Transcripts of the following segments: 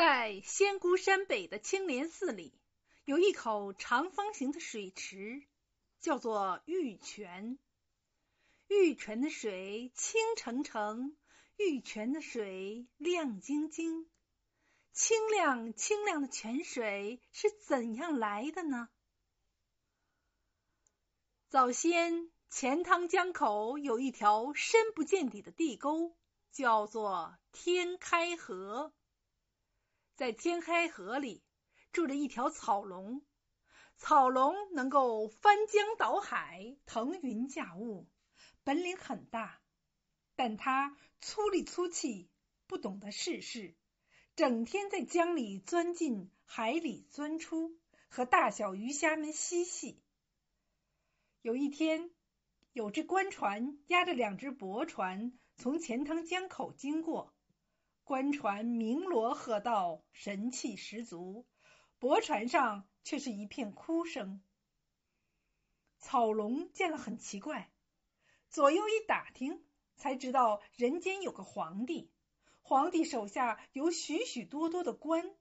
在仙姑山北的青莲寺里，有一口长方形的水池，叫做玉泉。玉泉的水清澄澄，玉泉的水亮晶晶。清亮清亮的泉水是怎样来的呢？早先钱塘江口有一条深不见底的地沟，叫做天开河。在天黑河里住着一条草龙，草龙能够翻江倒海、腾云驾雾，本领很大，但它粗里粗气，不懂得世事，整天在江里钻进，海里钻出，和大小鱼虾们嬉戏。有一天，有只官船押着两只驳船从钱塘江口经过。官船鸣锣喝道，神气十足；驳船上却是一片哭声。草龙见了很奇怪，左右一打听，才知道人间有个皇帝，皇帝手下有许许多多的官，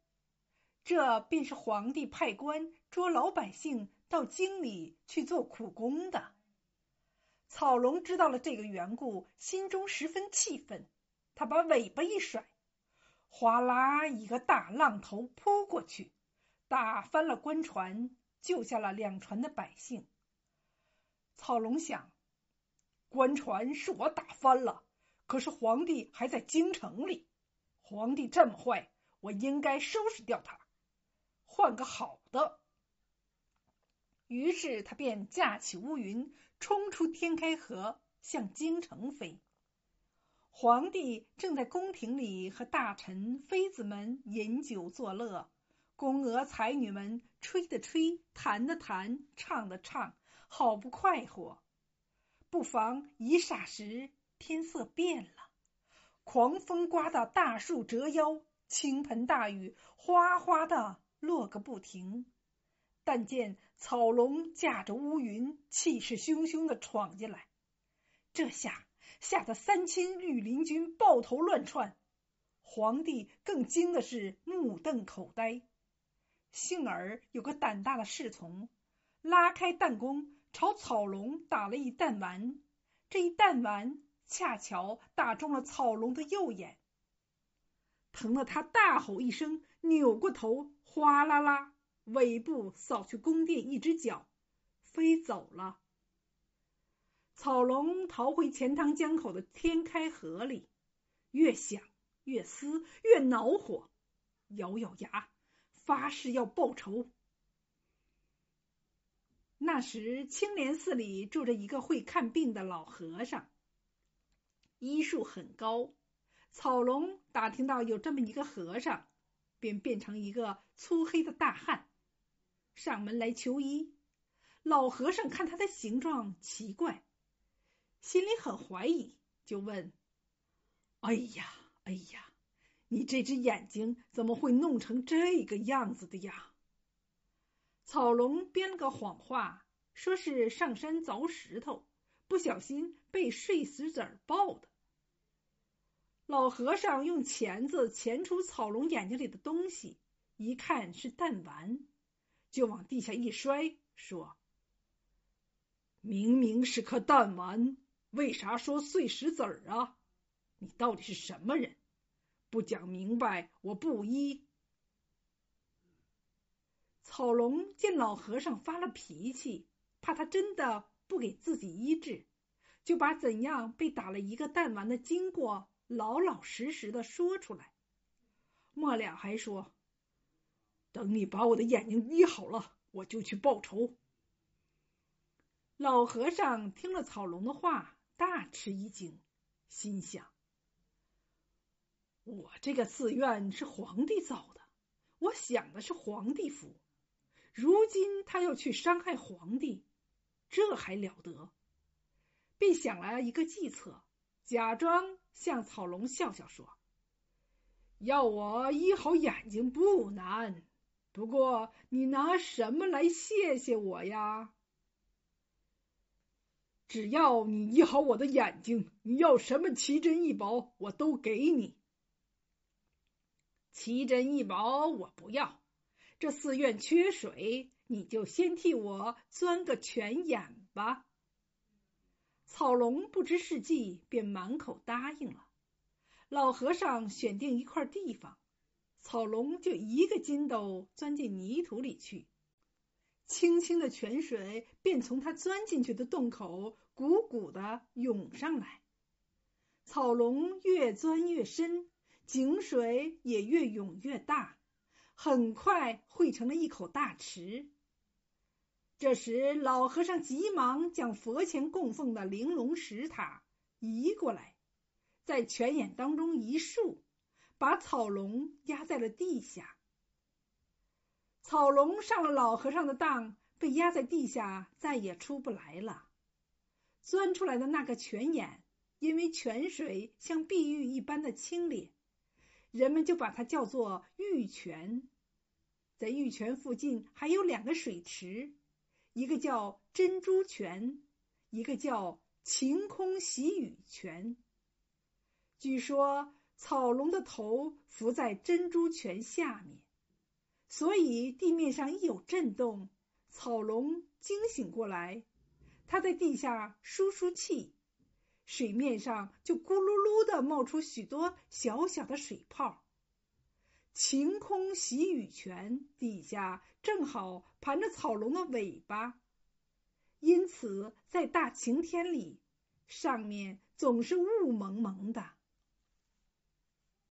这便是皇帝派官捉老百姓到京里去做苦工的。草龙知道了这个缘故，心中十分气愤，他把尾巴一甩。哗啦！一个大浪头扑过去，打翻了官船，救下了两船的百姓。草龙想，官船是我打翻了，可是皇帝还在京城里。皇帝这么坏，我应该收拾掉他，换个好的。于是他便驾起乌云，冲出天开河，向京城飞。皇帝正在宫廷里和大臣、妃子们饮酒作乐，宫娥才女们吹的吹，弹的弹，唱的唱，好不快活。不妨一霎时，天色变了，狂风刮得大树折腰，倾盆大雨哗哗的落个不停。但见草龙驾着乌云，气势汹汹的闯进来，这下。吓得三千绿林军抱头乱窜，皇帝更惊的是目瞪口呆。幸而有个胆大的侍从，拉开弹弓，朝草龙打了一弹丸。这一弹丸恰巧打中了草龙的右眼，疼得他大吼一声，扭过头，哗啦啦，尾部扫去宫殿一只脚，飞走了。草龙逃回钱塘江口的天开河里，越想越思越恼火，咬咬牙发誓要报仇。那时青莲寺里住着一个会看病的老和尚，医术很高。草龙打听到有这么一个和尚，便变成一个粗黑的大汉，上门来求医。老和尚看他的形状奇怪。心里很怀疑，就问：“哎呀，哎呀，你这只眼睛怎么会弄成这个样子的呀？”草龙编了个谎话，说是上山凿石头，不小心被碎石子儿爆的。老和尚用钳子钳出草龙眼睛里的东西，一看是弹丸，就往地下一摔，说：“明明是颗弹丸。”为啥说碎石子儿啊？你到底是什么人？不讲明白，我不医。草龙见老和尚发了脾气，怕他真的不给自己医治，就把怎样被打了一个弹丸的经过老老实实的说出来。末了还说：“等你把我的眼睛医好了，我就去报仇。”老和尚听了草龙的话。大吃一惊，心想：“我这个寺院是皇帝造的，我享的是皇帝福。如今他要去伤害皇帝，这还了得？”便想了一个计策，假装向草龙笑笑说：“要我医好眼睛不难，不过你拿什么来谢谢我呀？”只要你医好我的眼睛，你要什么奇珍异宝，我都给你。奇珍异宝我不要，这寺院缺水，你就先替我钻个泉眼吧。草龙不知是计，便满口答应了。老和尚选定一块地方，草龙就一个筋斗钻进泥土里去，清清的泉水便从他钻进去的洞口汩汩的涌上来。草龙越钻越深，井水也越涌越大，很快汇成了一口大池。这时，老和尚急忙将佛前供奉的玲珑石塔移过来，在泉眼当中一竖，把草龙压在了地下。草龙上了老和尚的当，被压在地下，再也出不来了。钻出来的那个泉眼，因为泉水像碧玉一般的清冽，人们就把它叫做玉泉。在玉泉附近还有两个水池。一个叫珍珠泉，一个叫晴空喜雨泉。据说草龙的头伏在珍珠泉下面，所以地面上一有震动，草龙惊醒过来，他在地下舒舒气，水面上就咕噜噜的冒出许多小小的水泡。晴空喜雨泉底下正好盘着草龙的尾巴，因此在大晴天里，上面总是雾蒙蒙的。